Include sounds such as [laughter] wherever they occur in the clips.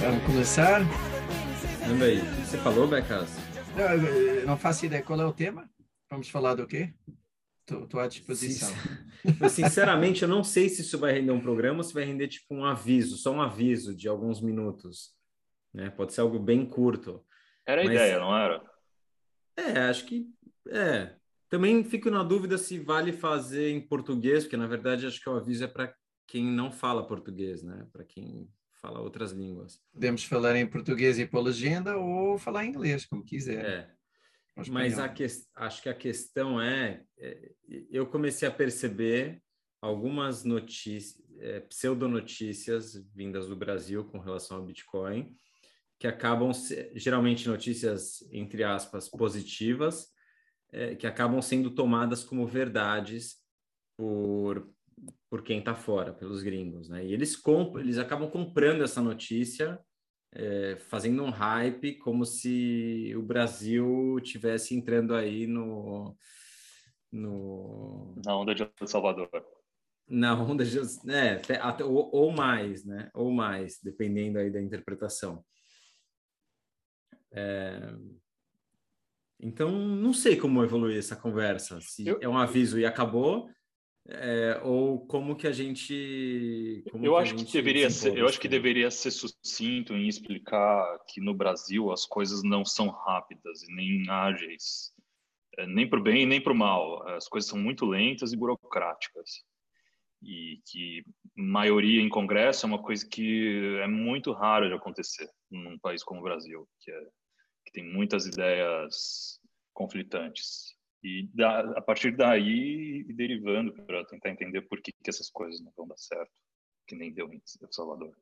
Vamos começar? Manda aí. Você falou, Becas? Não, não faço ideia. Qual é o tema? Vamos falar do quê? Estou à disposição. [laughs] Sinceramente, eu não sei se isso vai render um programa ou se vai render tipo um aviso, só um aviso de alguns minutos. Né? Pode ser algo bem curto. Era a Mas... ideia, não era? É, acho que é. Também fico na dúvida se vale fazer em português, porque na verdade acho que o aviso é para quem não fala português, né? Para quem fala outras línguas. Podemos falar em português e por legenda ou falar em inglês, como quiser. É. Mas a que, acho que a questão é, é, eu comecei a perceber algumas notícias, é, pseudonotícias vindas do Brasil com relação ao Bitcoin, que acabam, geralmente notícias, entre aspas, positivas, é, que acabam sendo tomadas como verdades por, por quem está fora, pelos gringos, né? E eles, compram, eles acabam comprando essa notícia, é, fazendo um hype, como se o Brasil tivesse entrando aí no... no... Na onda de Salvador. Na onda de... É, até, ou, ou mais, né? Ou mais, dependendo aí da interpretação. É... Então, não sei como evoluir essa conversa. Se eu... é um aviso e acabou, é, ou como que a gente. eu acho que deveria ser. Eu acho que deveria ser sucinto em explicar que no Brasil as coisas não são rápidas e nem ágeis, é, nem para o bem nem para o mal. As coisas são muito lentas e burocráticas e que maioria em Congresso é uma coisa que é muito rara de acontecer num país como o Brasil, que é que tem muitas ideias conflitantes. E da, a partir daí, derivando para tentar entender por que, que essas coisas não vão dar certo, que nem deu em El Salvador.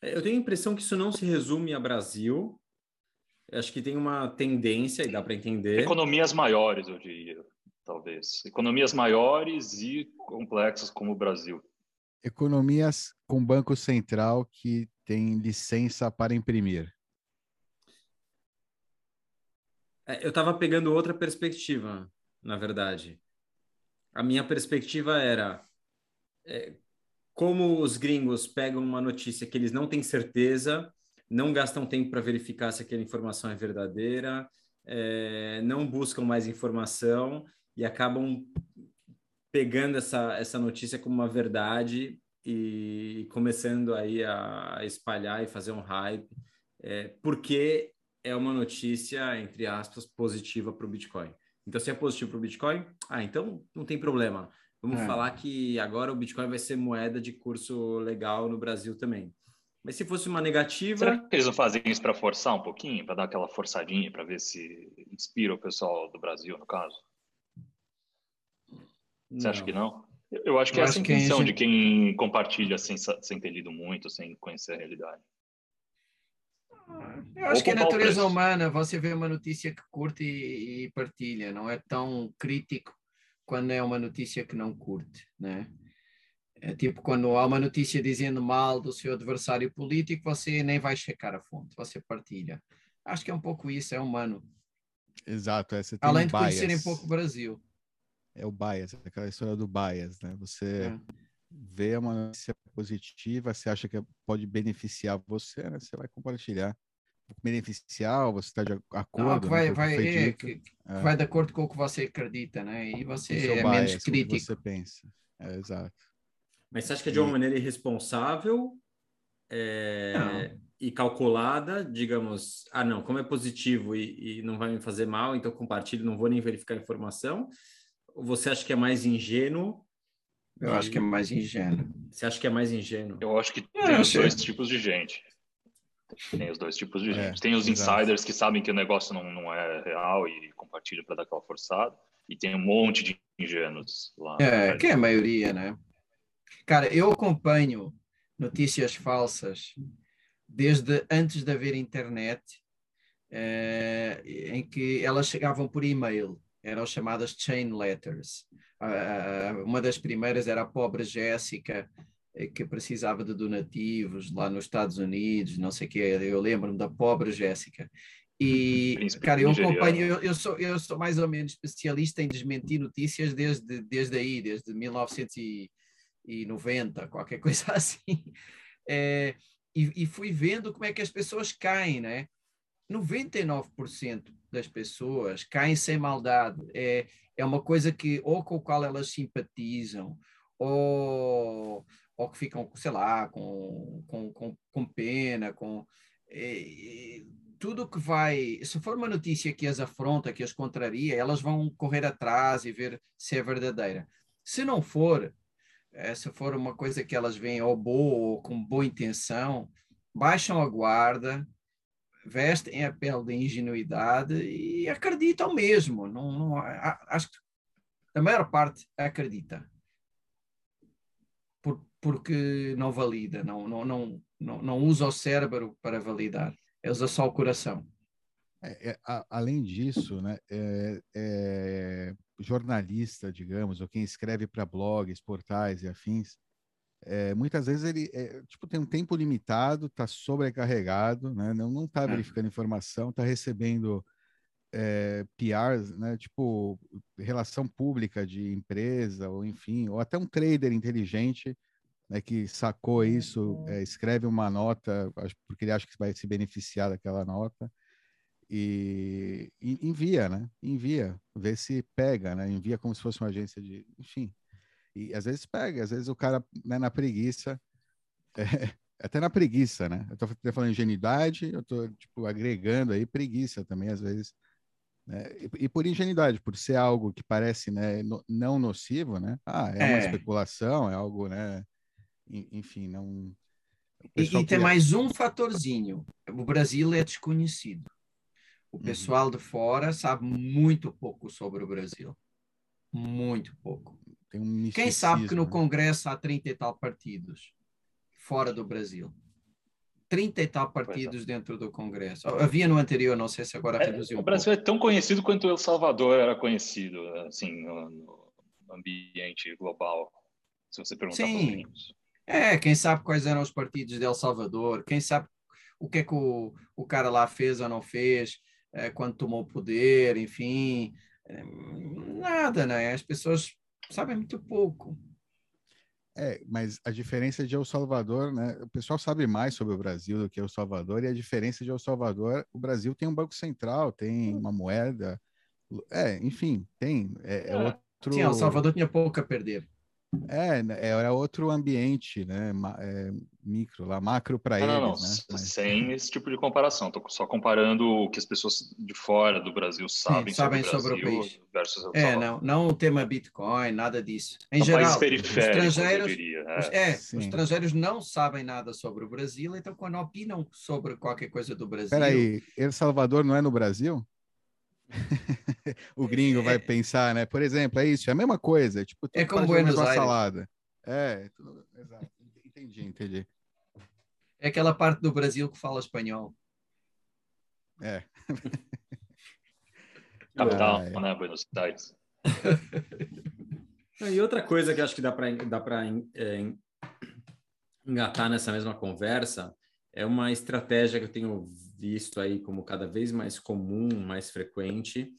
É, eu tenho a impressão que isso não se resume a Brasil. Acho que tem uma tendência, e dá para entender. Economias maiores, eu diria, talvez. Economias maiores e complexas como o Brasil. Economias com Banco Central que tem licença para imprimir. É, eu estava pegando outra perspectiva, na verdade. A minha perspectiva era é, como os gringos pegam uma notícia que eles não têm certeza, não gastam tempo para verificar se aquela informação é verdadeira, é, não buscam mais informação e acabam pegando essa, essa notícia como uma verdade e começando aí a espalhar e fazer um hype, é, porque é uma notícia, entre aspas, positiva para o Bitcoin. Então, se é positivo para o Bitcoin, ah, então não tem problema. Vamos é. falar que agora o Bitcoin vai ser moeda de curso legal no Brasil também. Mas se fosse uma negativa. Será que eles não fazem isso para forçar um pouquinho, para dar aquela forçadinha, para ver se inspira o pessoal do Brasil, no caso? Você não. acha que não? Eu acho que Eu é essa a intenção gente... de quem compartilha sem, sem ter lido muito, sem conhecer a realidade. Eu acho que é natureza humana, você vê uma notícia que curte e, e, partilha, não é tão crítico quando é uma notícia que não curte, né? É tipo quando há uma notícia dizendo mal do seu adversário político, você nem vai checar a fonte, você partilha. Acho que é um pouco isso, é humano. Exato, é, Além um de conhecerem um pouco o Brasil. É o bias, aquela história do bias, né? Você é. Vê uma notícia positiva, você acha que pode beneficiar você, né? Você vai compartilhar. Beneficiar, você está de acordo. Não, que vai, vai, é, que, é. vai de acordo com o que você acredita, né? E você é, é bias, menos crítico. O que você pensa. É, exato. Mas você acha que é de uma maneira irresponsável é, e calculada, digamos, ah, não, como é positivo e, e, não vai me fazer mal, então compartilho, não vou nem verificar a informação? Ou você acha que é mais ingênuo eu acho que é mais ingênuo. Você acha que é mais ingênuo? Eu acho que é, tem os dois tipos de gente. Tem os dois tipos de é, gente. Tem os exato. insiders que sabem que o negócio não, não é real e compartilham para dar aquela forçada. E tem um monte de ingênuos lá. É, que é a maioria, né? Cara, eu acompanho notícias falsas desde antes de haver internet, é, em que elas chegavam por e-mail. Eram chamadas chain letters Uh, uma das primeiras era a pobre Jéssica, eh, que precisava de donativos lá nos Estados Unidos, não sei o que, eu lembro-me da pobre Jéssica. E, cara, eu acompanho, eu, eu, sou, eu sou mais ou menos especialista em desmentir notícias desde, desde aí, desde 1990, qualquer [laughs] coisa assim. é, e, e, fui vendo como é que as pessoas caem, né? 99% das pessoas caem sem maldade. É, é uma coisa que ou com o qual elas simpatizam, ou, ou que ficam, sei lá, com, com, com, com pena, com... É, tudo que vai, se for uma notícia que as afronta, que as contraria, elas vão correr atrás e ver se é verdadeira. Se não for, é, se for uma coisa que elas veem ou boa ou com boa intenção, baixam a guarda, vestem a pele da ingenuidade e acreditam mesmo. Não, não, acho que a maior parte acredita. Por, porque não valida, não, não, não, não, não usa o cérebro para validar, usa só o coração. É, é, a, além disso, né, é, é, jornalista, digamos, ou quem escreve para blogs, portais e afins, é, muitas vezes ele é, tipo, tem um tempo limitado, está sobrecarregado, né? não está é. verificando informação, está recebendo é, PRs, né? tipo relação pública de empresa, ou enfim, ou até um trader inteligente né, que sacou isso, é, escreve uma nota, porque ele acha que vai se beneficiar daquela nota, e, e envia, né? Envia, vê se pega, né? Envia como se fosse uma agência de, enfim. E às vezes pega, às vezes o cara, né, na preguiça, [laughs] é, até na preguiça, né? Eu tô falando ingenuidade, eu tô, tipo, agregando aí preguiça também, às vezes. Né? E, e, por ingenuidade, por ser algo que parece né, no, não nocivo, né? Ah, é, é, uma especulação, é algo, né? Enfim, não... E, e tem mais um fatorzinho. O Brasil é desconhecido. O uhum. pessoal uhum. de fora sabe muito pouco sobre o Brasil. Muito pouco. Um Quem sabe que no? Congresso há 30 e tal partidos fora do Brasil? 30 e tal é. partidos é. dentro do Congresso. Havia no anterior, não sei se agora é, reduziu. Um o Brasil pouco. é tão conhecido quanto El Salvador era conhecido, assim, no, no ambiente global, se você perguntar Sim. É, quem sabe quais eram os partidos de El Salvador, quem sabe o que é que o, o cara lá fez ou não fez é, quando tomou o poder, enfim. É, nada, né? As pessoas sabem muito pouco. É, mas a diferença de El Salvador, né? O pessoal sabe mais sobre o Brasil do que El Salvador, e a diferença de El Salvador, o Brasil tem um banco central, tem uma moeda, é, enfim, tem. É, é, é outro. Sim, El Salvador tinha pouco a perder. É, né, era outro ambiente, né? É, micro, lá, macro para eles. Não, não, né? Mas... sem esse tipo de comparação. Estou só comparando o que as pessoas de fora do Brasil sabem, Sim, sabem sobre, o, Brasil o É, não, não o tema Bitcoin, nada disso. Em geral, os estrangeiros, diria, é. Os, é, os estrangeiros não sabem nada sobre o Brasil, então quando opinam sobre qualquer coisa do Brasil. Peraí, El Salvador não é no Brasil? [laughs] o gringo é, vai pensar, né? Por exemplo, é isso, é a mesma coisa. Tipo, é como Buenos Aires. salada. É, tudo, exato. Entendi, entendi. É aquela parte do Brasil que fala espanhol. É. [laughs] Capital, ah, né? Buenos Aires. [laughs] e outra coisa que acho que dá para dá é, engatar nessa mesma conversa é uma estratégia que eu tenho visto aí como cada vez mais comum, mais frequente,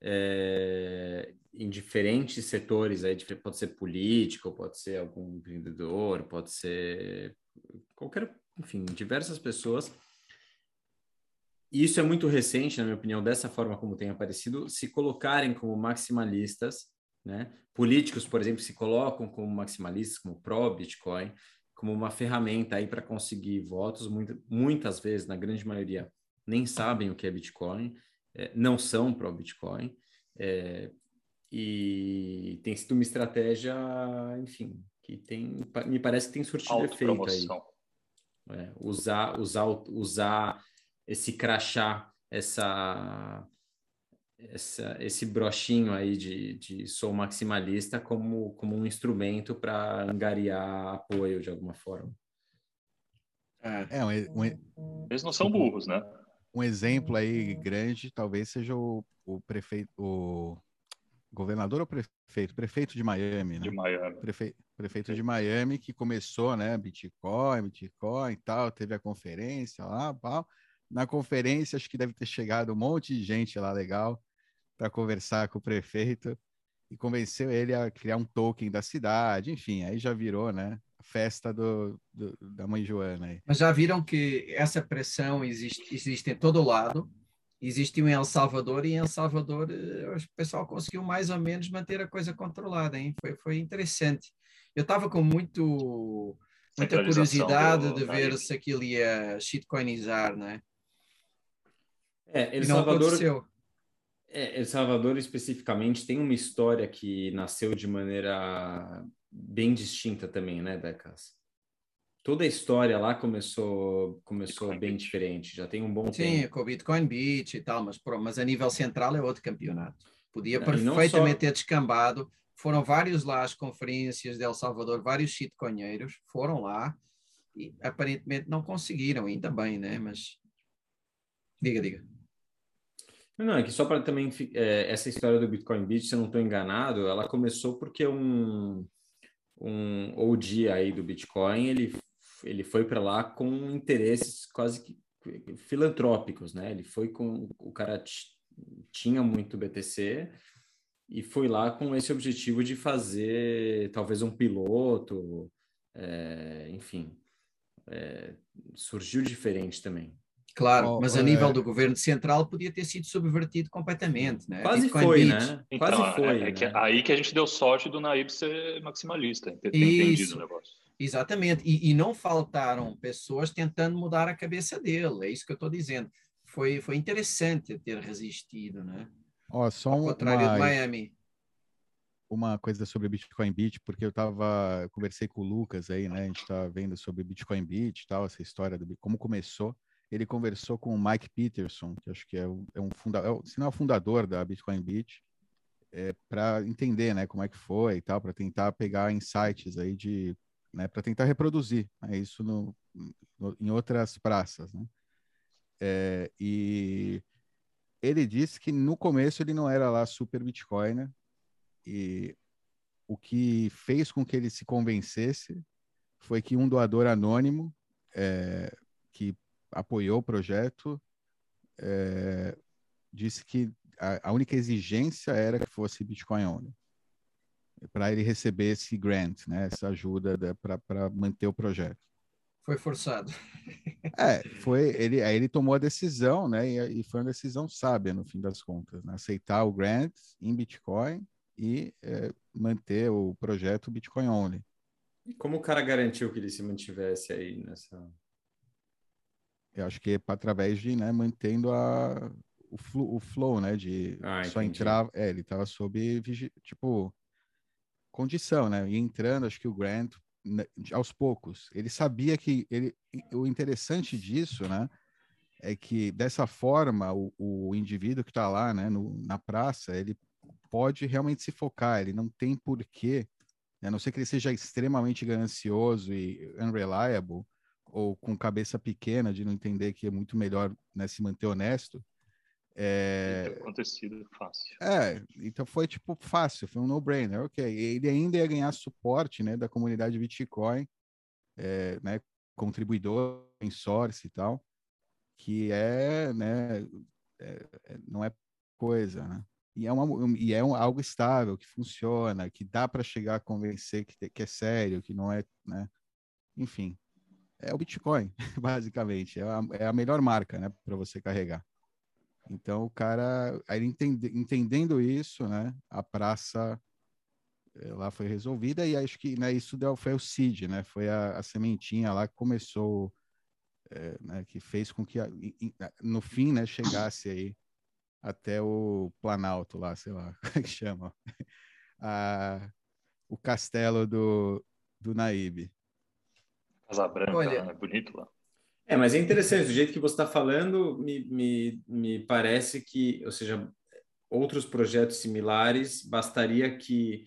é, em diferentes setores, aí, pode ser político, pode ser algum vendedor, pode ser qualquer, enfim, diversas pessoas. Isso é muito recente, na minha opinião, dessa forma como tem aparecido, se colocarem como maximalistas, né? Políticos, por exemplo, se colocam como maximalistas, como pró-Bitcoin, como uma ferramenta aí para conseguir votos, muito, muitas vezes, na grande maioria, nem sabem o que é Bitcoin, é, não são pró-Bitcoin, é, e tem sido uma estratégia, enfim, que tem, me parece que tem surtido efeito aí. É, usar, usar, usar esse crachá, essa essa, esse brochinho aí de, de sou maximalista como, como um instrumento para angariar apoio de alguma forma. É, é um, um, eles não são burros, né? Um exemplo aí grande talvez seja o, o prefeito, o governador ou prefeito? Prefeito de Miami, né? De Miami. Prefe, prefeito de Miami que começou, né? Bitcoin, Bitcoin e tal, teve a conferência lá, pau. Na conferência, acho que deve ter chegado um monte de gente lá legal para conversar com o prefeito e convenceu ele a criar um token da cidade, enfim, aí já virou, né, festa do, do, da mãe Joana. Aí. Mas já viram que essa pressão existe, existe em todo lado, existiu em El Salvador e em El Salvador eh, o pessoal conseguiu mais ou menos manter a coisa controlada, hein? Foi, foi interessante. Eu estava com muito, muita curiosidade do, de ver se aquilo ia shitcoinizar, né? É, El Salvador, é, El Salvador especificamente tem uma história que nasceu de maneira bem distinta também, né, Becas? toda a história lá começou começou Bitcoin bem Beach. diferente, já tem um bom Sim, tempo. Sim, com o Bitcoin Beach e tal, mas, mas a nível central é outro campeonato. Podia não, perfeitamente só... ter descambado. Foram vários lá as conferências de El Salvador, vários shitcoinheiros foram lá e aparentemente não conseguiram, ainda bem, né? Mas diga, diga. Não, é que só para também é, essa história do Bitcoin Beach, se eu não estou enganado, ela começou porque um um OG aí do Bitcoin, ele ele foi para lá com interesses quase que filantrópicos, né? Ele foi com o cara tinha muito BTC e foi lá com esse objetivo de fazer talvez um piloto, é, enfim, é, surgiu diferente também. Claro, oh, mas a é... nível do governo central podia ter sido subvertido completamente, né? Quase Bitcoin foi, Beach. né? Então, Quase foi. É, é né? que, aí que a gente deu sorte do Naib ser maximalista, ter, ter entendido o negócio. Exatamente, e, e, não faltaram pessoas tentando mudar a cabeça dele, é isso que eu estou dizendo. Foi, foi interessante ter resistido, né? Ó, só Ao contrário uma, de Miami. Uma coisa sobre Bitcoin Beach, porque eu tava, conversei com o Lucas aí, né? A gente tá vendo sobre Bitcoin Beach e tal, essa história do como começou. Ele conversou com o Mike Peterson, que acho que é, é um fundador, é, se não é o fundador da Bitcoin Beach, é, para entender, né, como é que foi e tal, para tentar pegar insights aí de né, para tentar reproduzir né, isso no, no, em outras praças. Né? É, e ele disse que no começo ele não era lá super Bitcoiner, e o que fez com que ele se convencesse foi que um doador anônimo é, que apoiou o projeto é, disse que a, a, única exigência era que fosse Bitcoin only para ele receber esse grant, né? Essa ajuda para manter o projeto. Foi forçado. [laughs] É, foi ele. Aí ele tomou a decisão, né? E, e foi uma decisão sábia no fim das contas, né? aceitar o grant em Bitcoin e é, manter o projeto Bitcoin only. E como o cara garantiu que ele se mantivesse aí nessa? Eu acho que é através de, né, mantendo a o, flu, o flow, né, de ah, só entrar, é, ele estava sob tipo condição, né? E entrando, acho que o Grant, né, aos poucos, ele sabia que ele, o interessante disso, né? É que dessa forma o, o indivíduo que está lá, né, no, na praça, ele pode realmente se focar. Ele não tem porquê, né, a não ser que ele seja extremamente ganancioso e unreliable ou com cabeça pequena de não entender que é muito melhor né, se manter honesto é... acontecido fácil. É, então foi tipo fácil, foi um no-brainer, ok. Ele ainda ia ganhar suporte, né, da comunidade Bitcoin, é, né, contribuidor em source e tal, que é, né, é, é não é coisa, né? E é, uma, e é um, algo estável, que funciona, que dá para chegar a convencer que, que é sério, que não é, né? Enfim, é o Bitcoin, [laughs] basicamente. É a, é a melhor marca, né, para você carregar. Então o cara, aí entende, entendendo isso, né, a praça eh, lá foi resolvida e acho que né, isso deu, foi o seed, né, foi a, a sementinha lá que começou, é, né, que fez com que no fim, né, chegasse aí até o Planalto lá, sei lá, [laughs] como é que chama, [laughs] a, o castelo do, do Naíbe. Casa Branca, Olha, é bonito lá. É, mas é interessante, do jeito que você está falando, me, me, me parece que, ou seja, outros projetos similares, bastaria que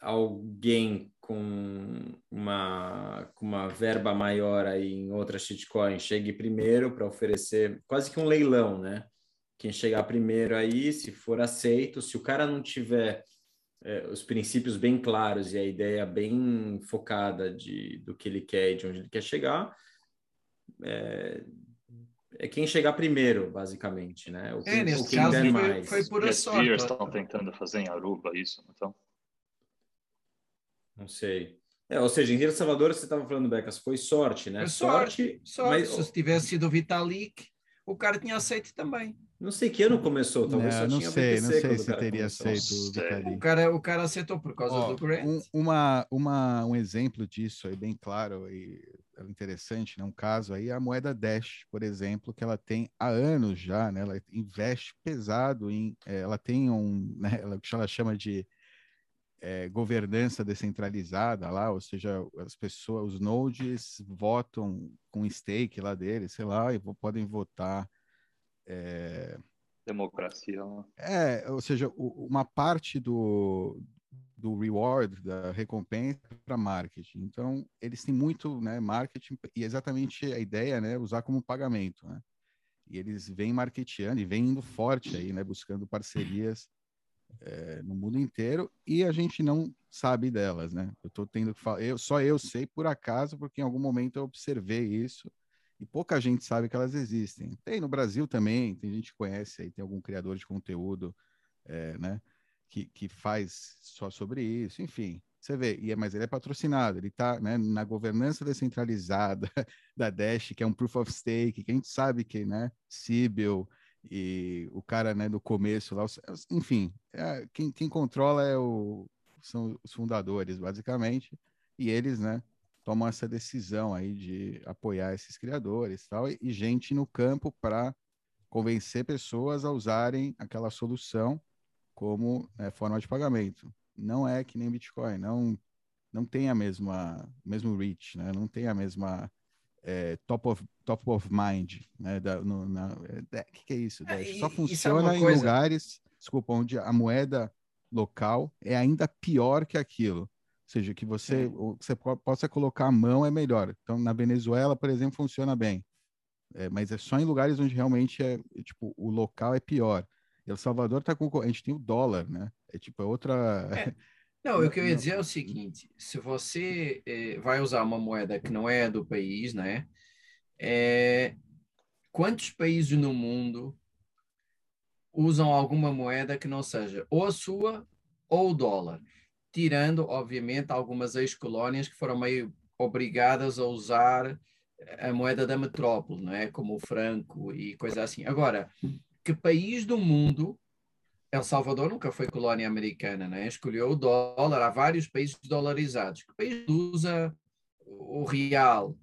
alguém com uma, com uma verba maior aí em outra shitcoin chegue primeiro para oferecer quase que um leilão, né? Quem chegar primeiro aí, se for aceito, se o cara não tiver é, os princípios bem claros e a ideia bem focada de, do que ele quer e de onde ele quer chegar, é, é quem chegar primeiro, basicamente, né? O é, nesse quem caso foi, mais. foi por As sorte. estão tentando fazer em Aruba isso, então? Não sei. É, ou seja, em El Salvador, você estava falando, Becas, foi sorte, né? Foi sorte, sorte. Mas... Se tivesse sido o Vitalik, o cara tinha aceito também. Não sei que ano começou, talvez não, só não tinha sei, não sei se teria aceito o Vitalik. O cara, o cara aceitou por causa Ó, do Grant. Um, uma, uma, um exemplo disso aí bem claro e interessante, né? Um caso aí, a moeda Dash, por exemplo, que ela tem há anos já, né? Ela investe pesado em, é, ela tem um, [laughs] né? Ela, que ela chama de é, governança descentralizada lá, ou seja, as pessoas, os nodes votam com stake lá deles, sei lá, e podem votar é... Democracia. Né? É, ou seja, uma parte do, do reward, da recompensa para marketing. Então, eles têm muito né, marketing e exatamente a ideia né, usar como pagamento. Né? E eles vêm marketeando e vêm indo forte aí, né, buscando parcerias é, no mundo inteiro e a gente não sabe delas, né? Eu estou tendo que falar, eu, só eu sei por acaso, porque em algum momento eu observei isso e pouca gente sabe que elas existem. Tem no Brasil também, tem gente que conhece aí, tem algum criador de conteúdo, é, né, que, que faz só sobre isso, enfim. Você vê, e é, mas ele é patrocinado, ele está né, na governança descentralizada [laughs] da Dash, que é um proof of stake, que a gente sabe que, né, Sibyl e o cara, né, do começo lá, enfim, é, quem, quem controla é o, são os fundadores, basicamente, e eles, né, tomam essa decisão aí de apoiar esses criadores tal, e, e gente no campo para convencer pessoas a usarem aquela solução como né, forma de pagamento. Não é que nem Bitcoin, não não tem a mesma mesmo reach, né? Não tem a mesma é, top of top of mind, né? Da, no, na, é, que, que é isso? É, Só funciona em coisa... lugares, desculpa, onde a moeda local é ainda pior que aquilo. Ou seja, que você, você possa colocar a mão é melhor. Então, na Venezuela, por exemplo, funciona bem. É, mas é só em lugares onde realmente é, tipo, o local é pior. El Salvador está com. A gente tem o dólar, né? É tipo, é outra. É. [laughs] Não, o que eu ia dizer é o seguinte: se você é, vai usar uma moeda que não é do país, né? É, quantos países no mundo usam alguma moeda que não seja ou a sua ou o dólar? Tirando, obviamente, algumas ex-colónias que foram meio obrigadas a usar a moeda da metrópole, não é? Como o franco e coisa assim. Agora, que país do mundo El Salvador nunca foi colónia americana, né? escolheu o dólar. Há vários países dolarizados. Que país usa o real?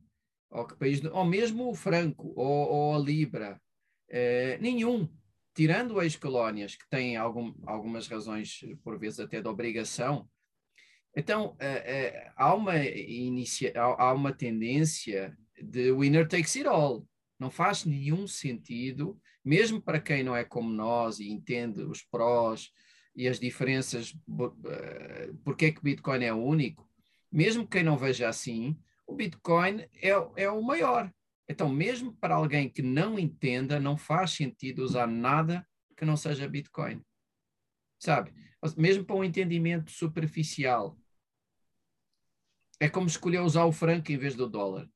Ou, que país, ou mesmo o franco, ou, ou a libra? É, nenhum tirando as colónias que têm algum, algumas razões, por vezes até de obrigação, então, uh, uh, há, uma inicia, há, há, uma tendência de winner takes it all. Não faz nenhum sentido, mesmo para quem não é como nós e entende os prós e as diferenças, uh, porque é que o Bitcoin é único, mesmo quem não veja assim, o Bitcoin é, é o maior. Então, mesmo para alguém que não entenda, não faz sentido usar nada que não seja Bitcoin. Sabe? Mesmo para um entendimento superficial. É como escolher usar o franco em vez do dólar.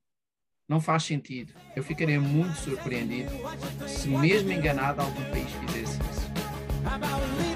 Não faz sentido. Eu ficaria muito surpreendido se, mesmo enganado, algum país fizesse isso.